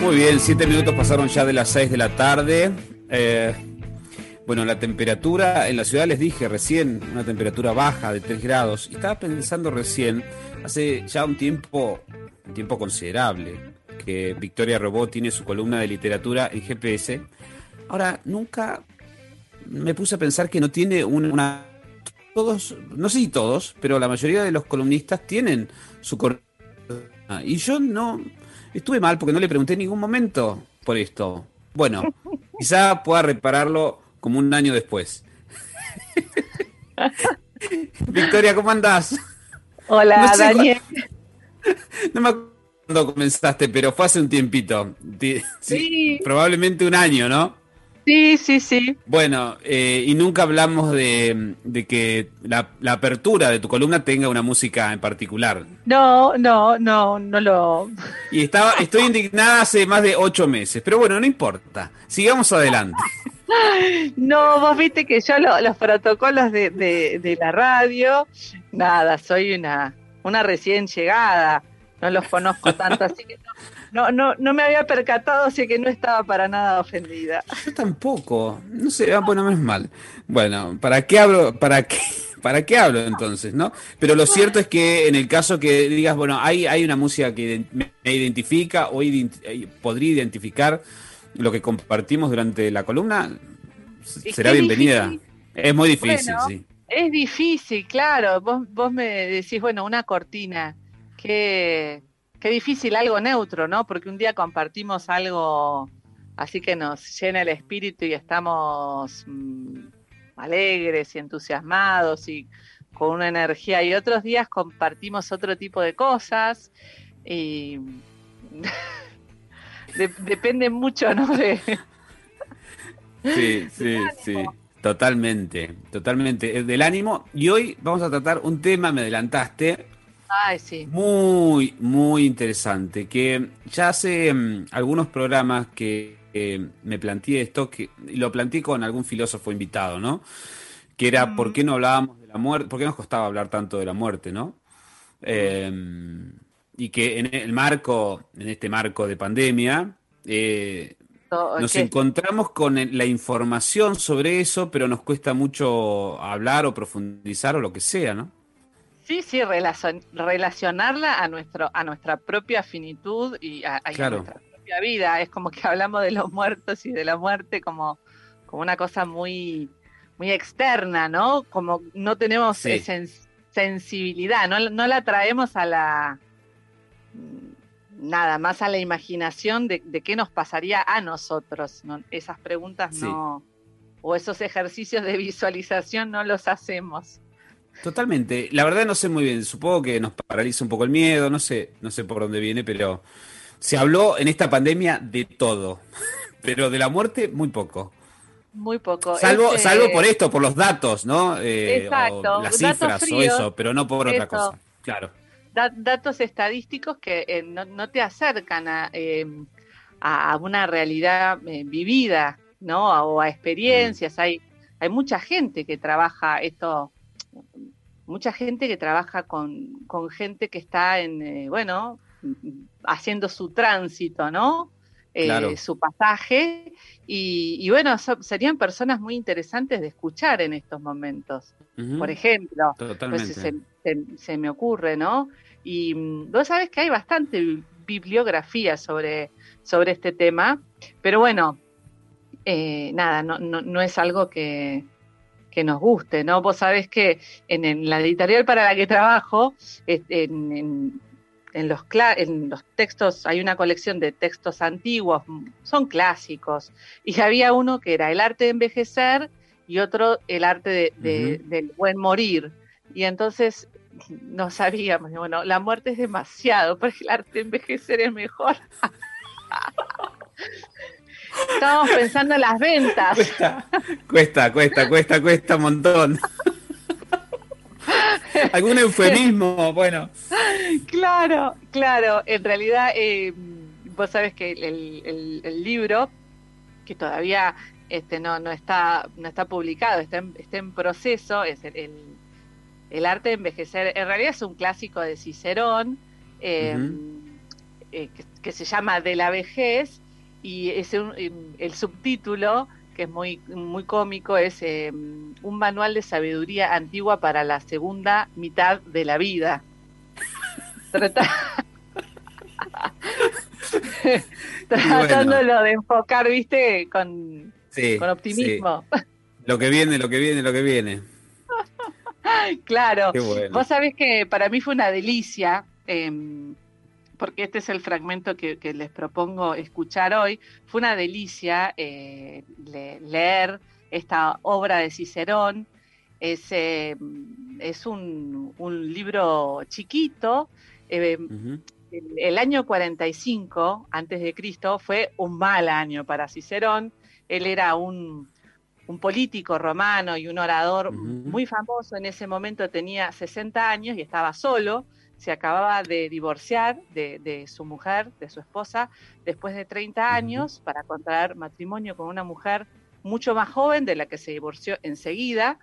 Muy bien, siete minutos pasaron ya de las seis de la tarde. Eh, bueno, la temperatura en la ciudad les dije recién, una temperatura baja de 3 grados. Y estaba pensando recién, hace ya un tiempo, un tiempo considerable, que Victoria Robot tiene su columna de literatura en GPS. Ahora, nunca me puse a pensar que no tiene una... Todos, no sé si todos, pero la mayoría de los columnistas tienen su. Y yo no, Estuve mal porque no le pregunté en ningún momento por esto. Bueno, quizá pueda repararlo como un año después. Victoria, ¿cómo andás? Hola, Daniel. no me acuerdo cuándo comenzaste, pero fue hace un tiempito. sí. Probablemente un año, ¿no? Sí, sí, sí. Bueno, eh, y nunca hablamos de, que la, apertura de tu columna tenga una música en particular. No, no, no, no lo. Y estaba, estoy indignada hace más de ocho meses, pero bueno, no importa. Sigamos adelante. No, vos viste que yo los protocolos de, de, la radio, nada, soy una, una recién llegada, no los conozco tanto, así que no, no, no me había percatado, así que no estaba para nada ofendida. Yo tampoco. No sé, ah, bueno, menos mal. Bueno, ¿para qué hablo? ¿Para qué? ¿Para qué hablo entonces, no? Pero lo cierto es que en el caso que digas, bueno, hay, hay una música que me identifica o eh, podría identificar lo que compartimos durante la columna, será bienvenida. Es muy difícil, sí. Es difícil, claro. Vos, vos me decís, bueno, una cortina. que Qué difícil algo neutro, ¿no? Porque un día compartimos algo así que nos llena el espíritu y estamos mm, alegres y entusiasmados y con una energía y otros días compartimos otro tipo de cosas y depende mucho, ¿no? Sí, sí, sí. Totalmente, totalmente. Del ánimo. Y hoy vamos a tratar un tema, me adelantaste, sí. Muy, muy interesante. Que ya hace mm, algunos programas que me planteé esto, que lo planteé con algún filósofo invitado, ¿no? Que era por qué no hablábamos de la muerte, por qué nos costaba hablar tanto de la muerte, ¿no? Em, y que en el marco, en este marco de pandemia, eh, nos encontramos con la información sobre eso, pero nos cuesta mucho hablar o profundizar o lo que sea, ¿no? Sí, sí, relacionarla a nuestro, a nuestra propia finitud y a, nuestra propia vida. Es como que hablamos de los muertos y de la muerte como, como una cosa muy, muy externa, ¿no? Como no tenemos sensibilidad, no, no la traemos a la nada más a la imaginación de, qué nos pasaría a nosotros. Esas preguntas no, o esos ejercicios de visualización no los hacemos. Totalmente. La verdad no sé muy bien. Supongo que nos paraliza un poco el miedo. No sé, no sé por dónde viene, pero se habló en esta pandemia de todo, pero de la muerte muy poco. Muy poco. Salvo, este salvo por esto, por los datos, ¿no? Eh, Exacto. las cifras o eso, pero no por otra cosa. Claro. datos estadísticos que eh, no, te acercan a, eh, a una realidad vivida, ¿no? O a experiencias. Mm. Hay, hay mucha gente que trabaja esto mucha gente que trabaja con, gente que está en, eh, bueno, haciendo su tránsito, ¿no? Eh, su pasaje. Y, bueno, serían personas muy interesantes de escuchar en estos momentos. Por ejemplo, se, se, me ocurre, ¿no? Y mm, vos sabés que hay bastante bibliografía sobre, sobre este tema, pero bueno, eh, nada, no, no, no es algo que, que nos guste, ¿no? Vos sabés que en, la editorial para la que trabajo, en, los, en los textos, hay una colección de textos antiguos, son clásicos, y había uno que era el arte de envejecer y otro el arte del buen morir. Y entonces no sabíamos, bueno, la muerte es demasiado, porque el arte de envejecer es mejor. Estábamos pensando en las ventas. Cuesta, cuesta, cuesta, cuesta, un montón. ¿Algún eufemismo? Bueno. Claro, claro. En realidad, eh, vos sabés que el, libro, que todavía este, no, no, está, no está publicado, está en, está en proceso, es el, el, arte de envejecer. En realidad es un clásico de Cicerón. Eh, que, se llama De la vejez y es el subtítulo que es muy, muy cómico, es un manual de sabiduría antigua para la segunda mitad de la vida. Tratándolo de enfocar, viste, con, con optimismo. Lo que viene, lo que viene, lo que viene. claro. Vos sabés que para mí fue una delicia, em, porque este es el fragmento que, les propongo escuchar hoy. Fue una delicia eh, leer esta obra de Cicerón. Es, em, es un, libro chiquito. Em, el, año 45 antes de Cristo fue un mal año para Cicerón. Él era un, político romano y un orador muy famoso. En ese momento tenía 60 años y estaba solo. Se acababa de divorciar de, su mujer, de su esposa, después de 30 años para contraer matrimonio con una mujer mucho más joven de la que se divorció enseguida.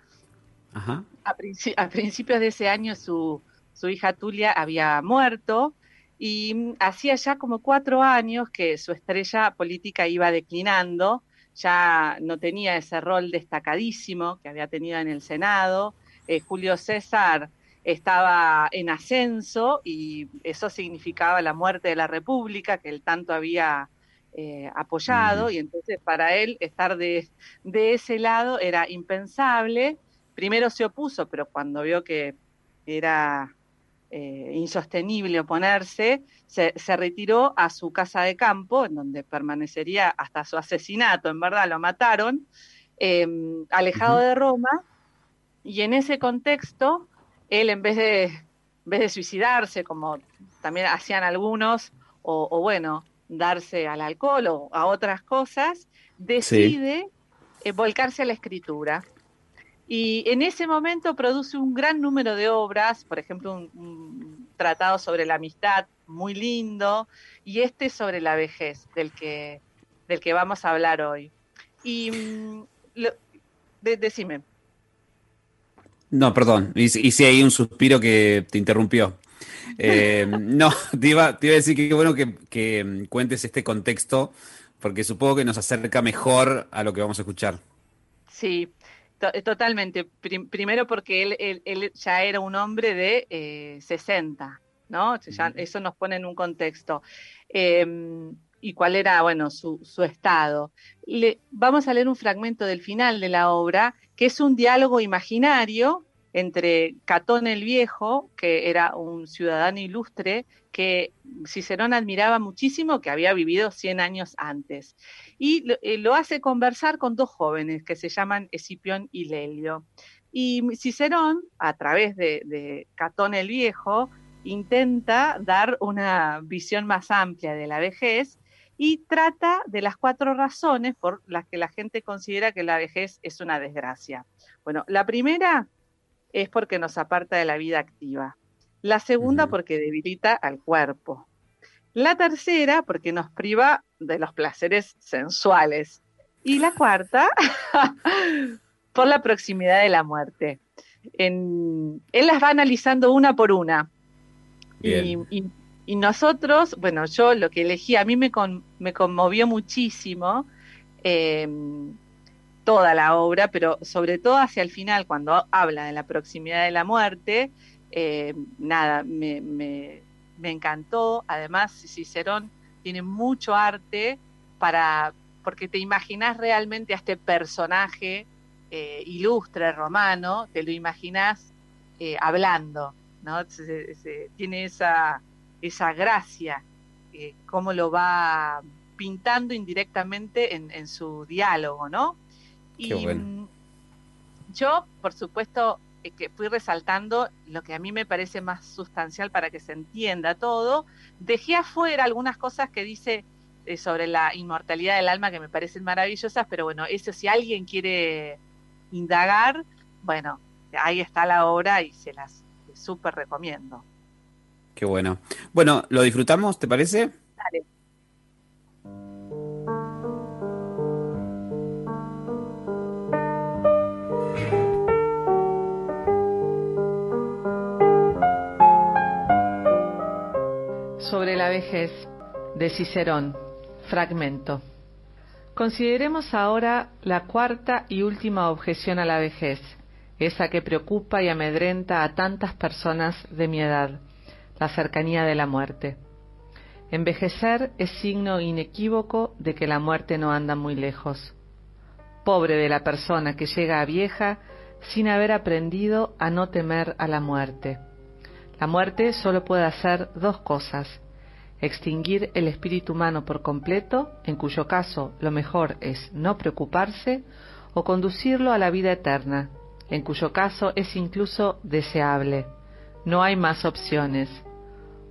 A, principios de ese año su, su hija Tulia había muerto y hacía ya como cuatro años que su estrella política iba declinando, ya no tenía ese rol destacadísimo que había tenido en el Senado. Eh, Julio César estaba en ascenso y eso significaba la muerte de la República que él tanto había eh, apoyado y entonces para él estar de, de ese lado era impensable. Primero se opuso, pero cuando vio que era eh, insostenible oponerse, se, retiró a su casa de campo, en donde permanecería hasta su asesinato, en verdad lo mataron, em, alejado de Roma, y en ese contexto, él en vez de, en vez de suicidarse, como también hacían algunos, o, bueno, darse al alcohol o a otras cosas, decide eh, volcarse a la escritura. Y en ese momento produce un gran número de obras, por ejemplo, un, tratado sobre la amistad muy lindo, y este sobre la vejez, del que, del que vamos a hablar hoy. Y mm, decime. No, perdón, hice ahí un suspiro que te interrumpió. Eh, no, te iba, te iba, a decir que bueno que, que cuentes este contexto, porque supongo que nos acerca mejor a lo que vamos a escuchar. Sí, eh, totalmente. primero porque él, él, ya era un hombre de eh, 60, ¿no? eso nos pone en un contexto. Em, y cuál era, bueno, su, su estado. Le, vamos a leer un fragmento del final de la obra, que es un diálogo imaginario entre Catón el Viejo, que era un ciudadano ilustre, que Cicerón admiraba muchísimo, que había vivido 100 años antes. Y eh, lo, hace conversar con dos jóvenes que se llaman Escipión y Lelio. Y Cicerón, a través de, Catón el Viejo, intenta dar una visión más amplia de la vejez y trata de las cuatro razones por las que la gente considera que la vejez es una desgracia. Bueno, la primera es porque nos aparta de la vida activa. La segunda porque debilita al cuerpo. La tercera porque nos priva de los placeres sensuales. Y la cuarta por la proximidad de la muerte. él las va analizando una por una. Y, nosotros, bueno, yo lo que elegí, a mí me, me conmovió muchísimo. Eh, toda la obra, pero sobre todo hacia el final, cuando habla de la proximidad de la muerte, eh, nada, me, me, encantó. Además, Cicerón tiene mucho arte para, porque te imaginas realmente a este personaje eh, ilustre romano, te lo imaginas eh, hablando, ¿no? tiene esa, esa gracia, cómo lo va pintando indirectamente en, en su diálogo, ¿no? y mm, yo, por supuesto, eh, que fui resaltando lo que a mí me parece más sustancial para que se entienda todo. Dejé afuera algunas cosas que dice eh, sobre la inmortalidad del alma que me parecen maravillosas, pero bueno, eso si alguien quiere indagar, bueno, ahí está la obra y se las súper recomiendo. Qué bueno. Bueno, ¿lo disfrutamos, te parece? Dale. sobre la vejez. de Cicerón, fragmento. Consideremos ahora la cuarta y última objeción a la vejez, esa que preocupa y amedrenta a tantas personas de mi edad, la cercanía de la muerte. Envejecer es signo inequívoco de que la muerte no anda muy lejos. Pobre de la persona que llega a vieja sin haber aprendido a no temer a la muerte. La muerte solo puede hacer dos cosas, extinguir el espíritu humano por completo, en cuyo caso lo mejor es no preocuparse, o conducirlo a la vida eterna, en cuyo caso es incluso deseable. No hay más opciones.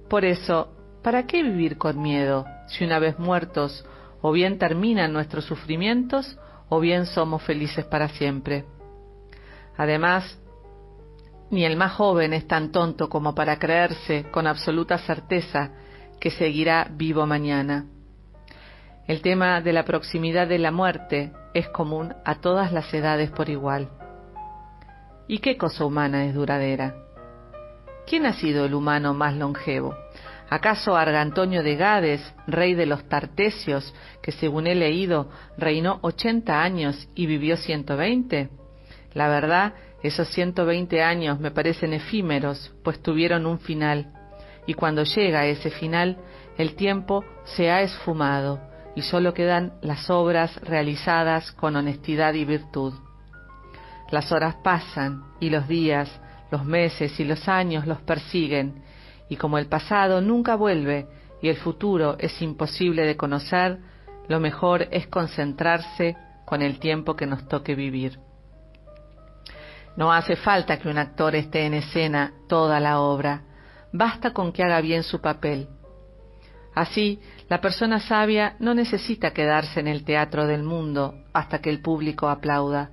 Por eso, ¿para qué vivir con miedo si una vez muertos o bien terminan nuestros sufrimientos o bien somos felices para siempre? Además, ni el más joven es tan tonto como para creerse con absoluta certeza que seguirá vivo mañana. El tema de la proximidad de la muerte es común a todas las edades por igual. ¿Y qué cosa humana es duradera? ¿Quién ha sido el humano más longevo? ¿Acaso Argantonio de Gades, rey de los Tartesios, que según he leído reinó ochenta años y vivió ciento veinte? La verdad, esos ciento veinte años me parecen efímeros, pues tuvieron un final, y cuando llega ese final, el tiempo se ha esfumado y sólo quedan las obras realizadas con honestidad y virtud. Las horas pasan y los días, los meses y los años los persiguen, y como el pasado nunca vuelve y el futuro es imposible de conocer, lo mejor es concentrarse con el tiempo que nos toque vivir. No hace falta que un actor esté en escena toda la obra, basta con que haga bien su papel. Así, la persona sabia no necesita quedarse en el teatro del mundo hasta que el público aplauda.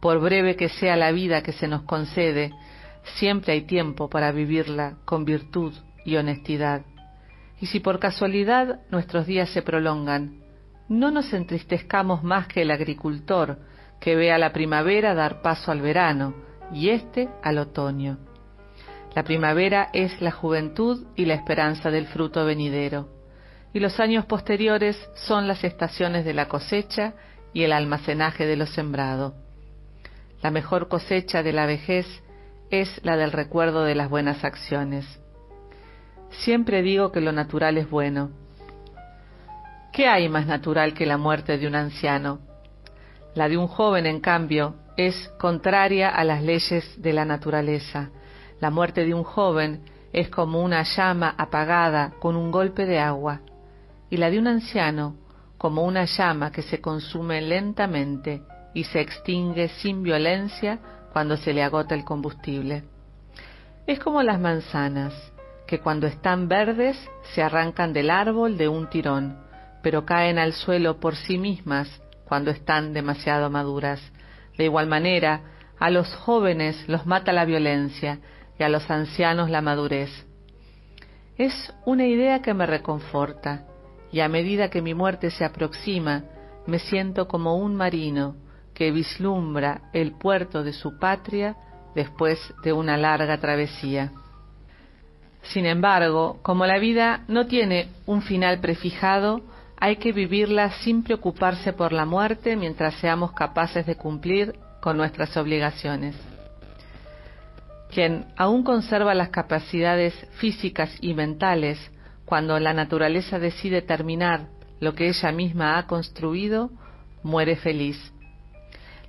Por breve que sea la vida que se nos concede, siempre hay tiempo para vivirla con virtud y honestidad. Y si por casualidad nuestros días se prolongan, no nos entristezcamos más que el agricultor que ve a la primavera dar paso al verano y éste al otoño. La primavera es la juventud y la esperanza del fruto venidero, y los años posteriores son las estaciones de la cosecha y el almacenaje de lo sembrado. La mejor cosecha de la vejez es la del recuerdo de las buenas acciones. Siempre digo que lo natural es bueno. ¿Qué hay más natural que la muerte de un anciano? La de un joven, en cambio, es contraria a las leyes de la naturaleza la muerte de un joven es como una llama apagada con un golpe de agua, y la de un anciano como una llama que se consume lentamente y se extingue sin violencia cuando se le agota el combustible. Es como las manzanas, que cuando están verdes se arrancan del árbol de un tirón, pero caen al suelo por sí mismas cuando están demasiado maduras. De igual manera, a los jóvenes los mata la violencia, y a los ancianos la madurez. Es una idea que me reconforta, y a medida que mi muerte se aproxima, me siento como un marino que vislumbra el puerto de su patria después de una larga travesía. Sin embargo, como la vida no tiene un final prefijado, hay que vivirla sin preocuparse por la muerte mientras seamos capaces de cumplir con nuestras obligaciones quien aún conserva las capacidades físicas y mentales cuando la naturaleza decide terminar lo que ella misma ha construido, muere feliz.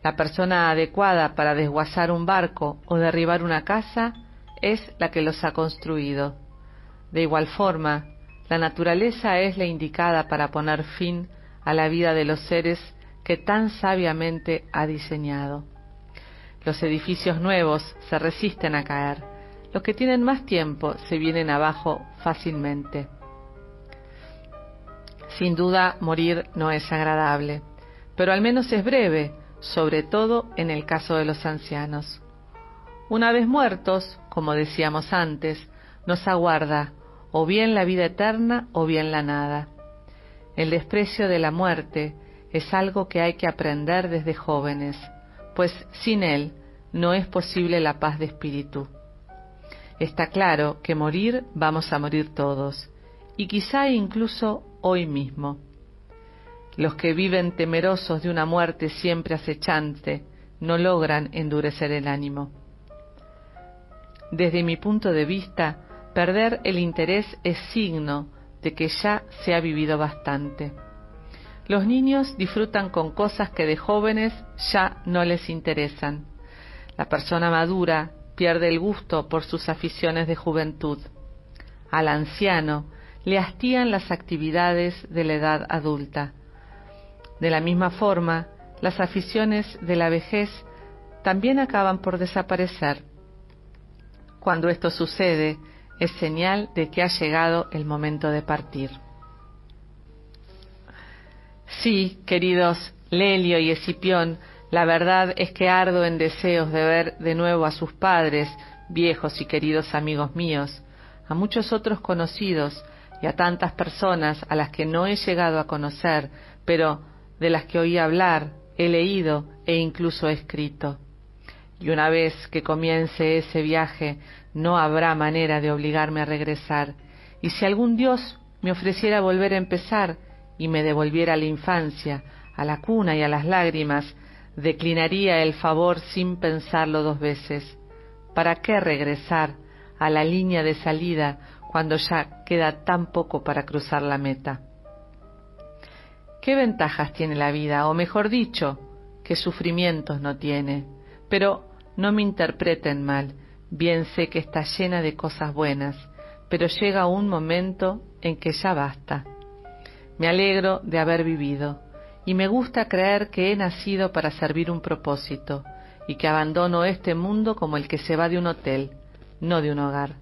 La persona adecuada para desguazar un barco o derribar una casa es la que los ha construido. De igual forma, la naturaleza es la indicada para poner fin a la vida de los seres que tan sabiamente ha diseñado. Los edificios nuevos se resisten a caer. Los que tienen más tiempo se vienen abajo fácilmente. Sin duda, morir no es agradable, pero al menos es breve, sobre todo en el caso de los ancianos. Una vez muertos, como decíamos antes, nos aguarda o bien la vida eterna o bien la nada. El desprecio de la muerte es algo que hay que aprender desde jóvenes pues sin él no es posible la paz de espíritu. Está claro que morir vamos a morir todos, y quizá incluso hoy mismo. Los que viven temerosos de una muerte siempre acechante no logran endurecer el ánimo. Desde mi punto de vista, perder el interés es signo de que ya se ha vivido bastante. Los niños disfrutan con cosas que de jóvenes ya no les interesan. La persona madura pierde el gusto por sus aficiones de juventud. Al anciano le hastían las actividades de la edad adulta. De la misma forma, las aficiones de la vejez también acaban por desaparecer. Cuando esto sucede, es señal de que ha llegado el momento de partir. Sí, queridos Lelio y Escipión, la verdad es que ardo en deseos de ver de nuevo a sus padres, viejos y queridos amigos míos, a muchos otros conocidos y a tantas personas a las que no he llegado a conocer, pero de las que oí hablar, he leído e incluso he escrito. Y una vez que comience ese viaje, no habrá manera de obligarme a regresar, y si algún Dios me ofreciera volver a empezar y me devolviera a la infancia, a la cuna y a las lágrimas, declinaría el favor sin pensarlo dos veces. ¿Para qué regresar a la línea de salida cuando ya queda tan poco para cruzar la meta? ¿Qué ventajas tiene la vida? O mejor dicho, qué sufrimientos no tiene. Pero no me interpreten mal, bien sé que está llena de cosas buenas, pero llega un momento en que ya basta. Me alegro de haber vivido, y me gusta creer que he nacido para servir un propósito, y que abandono este mundo como el que se va de un hotel, no de un hogar.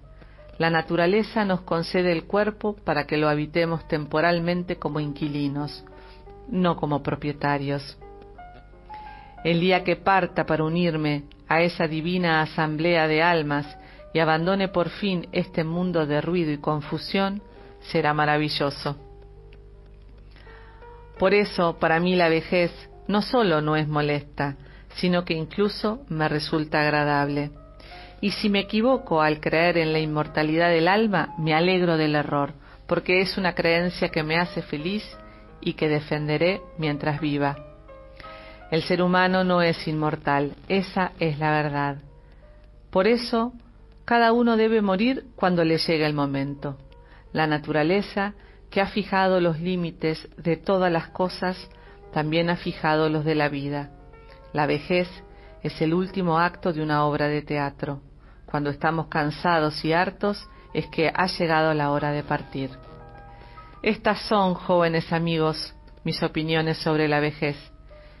La naturaleza nos concede el cuerpo para que lo habitemos temporalmente como inquilinos, no como propietarios. El día que parta para unirme a esa divina asamblea de almas y abandone por fin este mundo de ruido y confusión, será maravilloso. Por eso, para mí la vejez no solo no es molesta, sino que incluso me resulta agradable. Y si me equivoco al creer en la inmortalidad del alma, me alegro del error, porque es una creencia que me hace feliz y que defenderé mientras viva. El ser humano no es inmortal, esa es la verdad. Por eso, cada uno debe morir cuando le llegue el momento. La naturaleza que ha fijado los límites de todas las cosas, también ha fijado los de la vida. La vejez es el último acto de una obra de teatro. Cuando estamos cansados y hartos es que ha llegado la hora de partir. Estas son, jóvenes amigos, mis opiniones sobre la vejez.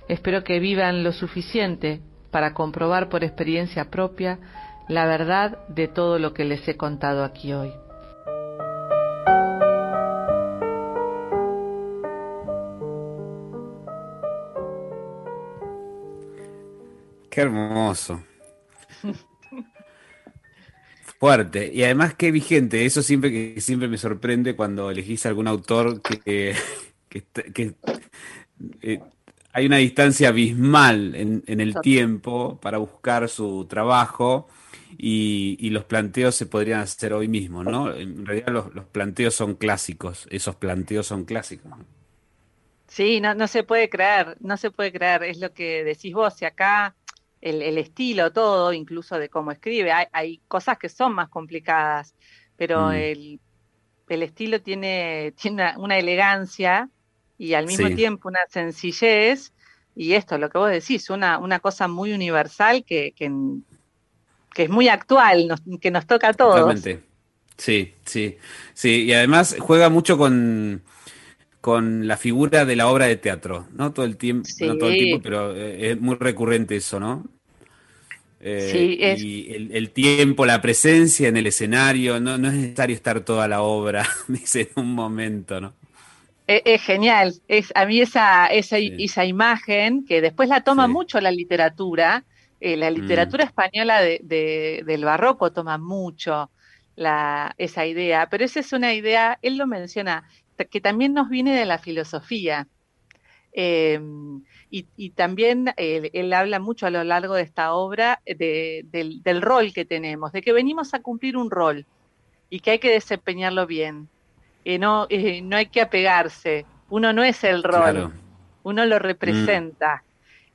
Espero que vivan lo suficiente para comprobar por experiencia propia la verdad de todo lo que les he contado aquí hoy. Qué hermoso. Fuerte. Y además qué vigente. Eso siempre que siempre me sorprende cuando elegís algún autor que, que, eh, hay una distancia abismal en, el tiempo para buscar su trabajo y, los planteos se podrían hacer hoy mismo, ¿no? En realidad los, los planteos son clásicos, esos planteos son clásicos. Sí, no, no se puede creer, no se puede creer, es lo que decís vos, si acá el, estilo, todo, incluso de cómo escribe. Hay, cosas que son más complicadas, pero mm. el, estilo tiene, tiene una, elegancia y al mismo tiempo una sencillez. Y esto, lo que vos decís, una, una cosa muy universal que, que, es muy actual, que nos toca a todos. Totalmente. Sí, sí, sí. Y además juega mucho con, con la figura de la obra de teatro, ¿no? Todo el tiempo, no todo el tiempo, pero eh, es muy recurrente eso, ¿no? Eh, sí, es... Y el, tiempo, la presencia en el escenario, no, no es necesario estar toda la obra, dice en un momento, ¿no? Es, genial, es a mí esa, esa, esa imagen que después la toma mucho la literatura, eh, la literatura mm. española de, del barroco toma mucho la, esa idea, pero esa es una idea, él lo menciona, que también nos viene de la filosofía. Em, y, también él, habla mucho a lo largo de esta obra del, rol que tenemos, de que venimos a cumplir un rol y que hay que desempeñarlo bien. eh, no, eh, no hay que apegarse, uno no es el rol, uno lo representa.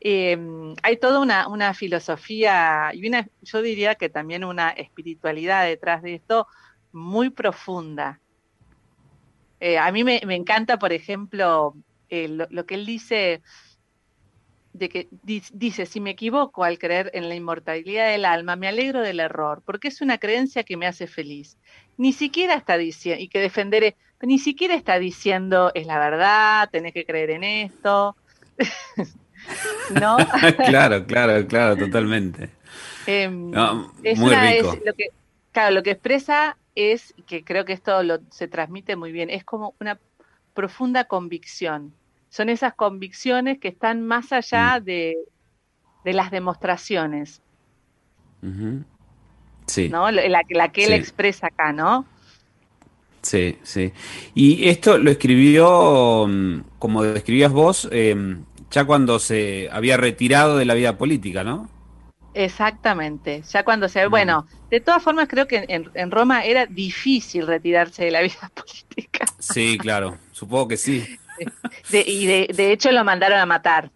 Mm. hay toda una, una filosofía y una, yo diría que también una espiritualidad detrás de esto muy profunda. A mí me, me, encanta, por ejemplo, lo, lo, que él dice, de que dice, si me equivoco al creer en la inmortalidad del alma, me alegro del error, porque es una creencia que me hace feliz. Ni siquiera está diciendo, y que defenderé, ni siquiera está diciendo, es la verdad, tenés que creer en esto. ¿No? claro, claro, claro, totalmente. Em, muy rico. lo que, claro, lo que expresa es, que creo que esto lo, se transmite muy bien, es como una profunda convicción son esas convicciones que están más allá mm. de, las demostraciones. Sí. ¿no? La, que él expresa acá, ¿no? Sí, sí. Y esto lo escribió, mm, como describías vos, em, ya cuando se había retirado de la vida política, ¿no? Exactamente, ya cuando se... Bueno, de todas formas creo que en, en, Roma era difícil retirarse de la vida política. Sí, claro, supongo que sí. y de, hecho lo mandaron a matar.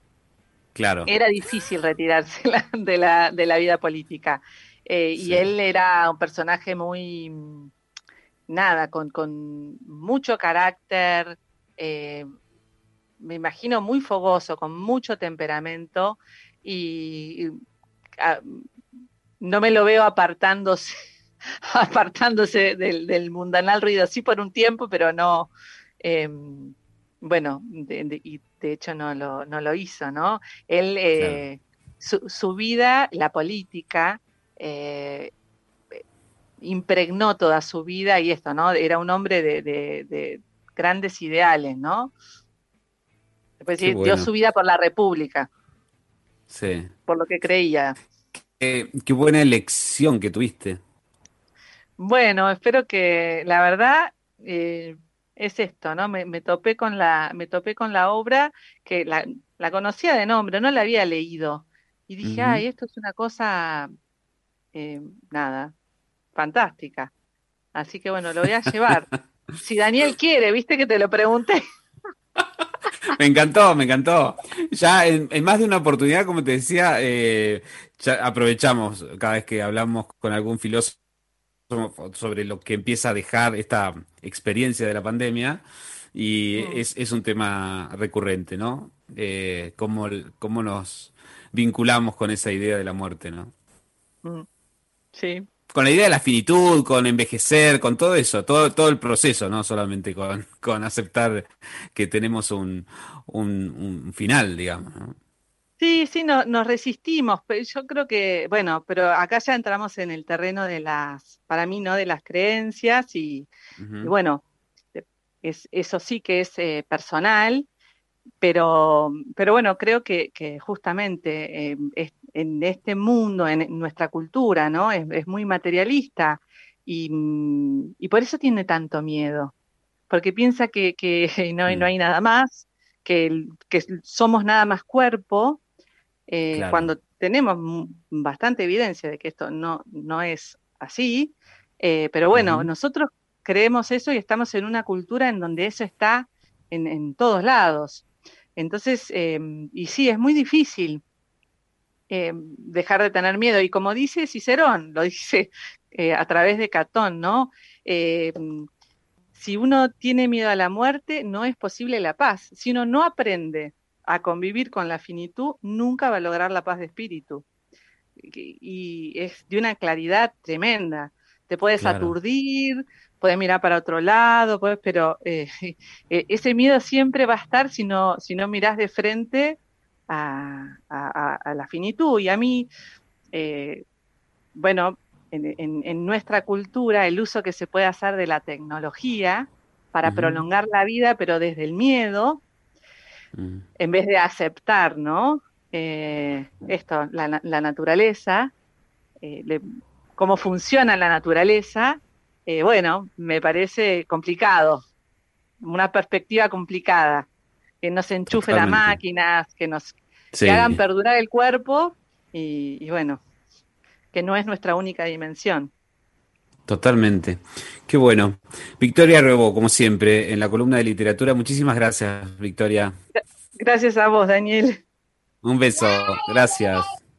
Claro. Era difícil retirarse de la, de la vida política. Eh, y él era un personaje muy, nada, con, con mucho carácter, eh, me imagino muy fogoso, con mucho temperamento y, no me lo veo apartándose apartándose del, del mundanal ruido, sí por un tiempo, pero no, em, bueno, y de hecho no lo, no lo hizo, ¿no? Él, eh, su, su, vida, la política, eh, impregnó toda su vida y esto, ¿no? Era un hombre de, de, grandes ideales, ¿no? Después dio su vida por la República. Sí. Por lo que creía. Qué buena elección que tuviste. Bueno, espero que, la verdad, eh, es esto, ¿no? Me, topé con la, me topé con la obra que la, la conocía de nombre, no la había leído. Y dije, ay, esto es una cosa, eh, nada, fantástica. Así que bueno, lo voy a llevar. si Daniel quiere, viste que te lo pregunté. me encantó, me encantó. Ya en, más de una oportunidad, como te decía, eh, aprovechamos cada vez que hablamos con algún filósofo sobre lo que empieza a dejar esta experiencia de la pandemia y mm. es, un tema recurrente, ¿no? Eh, cómo, nos vinculamos con esa idea de la muerte, ¿no? Mm. Sí. Con la idea de la finitud, con envejecer, con todo eso, todo, todo el proceso, no solamente con, con aceptar que tenemos un, un final, digamos. ¿no? Sí, sí, no, nos resistimos, pero yo creo que, bueno, pero acá ya entramos en el terreno de las, para mí, ¿no? De las creencias y, bueno, es, eso sí que es eh, personal, pero, pero bueno, creo que, que justamente eh, en este mundo, en nuestra cultura, ¿no? Es, muy materialista y, y, por eso tiene tanto miedo, porque piensa que, que no, no hay nada más, que, que somos nada más cuerpo eh, cuando tenemos bastante evidencia de que esto no, no es así, eh, pero bueno, nosotros creemos eso y estamos en una cultura en donde eso está en, todos lados. Entonces, em, y sí, es muy difícil em, dejar de tener miedo. Y como dice Cicerón, lo dice eh, a través de Catón, ¿no? Em, si uno tiene miedo a la muerte, no es posible la paz. Si uno no aprende a convivir con la finitud, nunca va a lograr la paz de espíritu. Y es de una claridad tremenda. Te puedes aturdir, puedes mirar para otro lado, puedes, pero eh, e, ese miedo siempre va a estar si no, si no mirás de frente a, la finitud. Y a mí, eh, bueno, en, nuestra cultura, el uso que se puede hacer de la tecnología para prolongar la vida, pero desde el miedo, en vez de aceptar, ¿no? Eh, esto, la, naturaleza, eh, cómo funciona la naturaleza, eh, bueno, me parece complicado, una perspectiva complicada, que nos enchufe las máquinas, que nos hagan perdurar el cuerpo y, bueno, que no es nuestra única dimensión. Totalmente. Qué bueno. Victoria Rebo, como siempre, en la columna de literatura. Muchísimas gracias, Victoria. Gracias a vos, Daniel. Un beso. Gracias.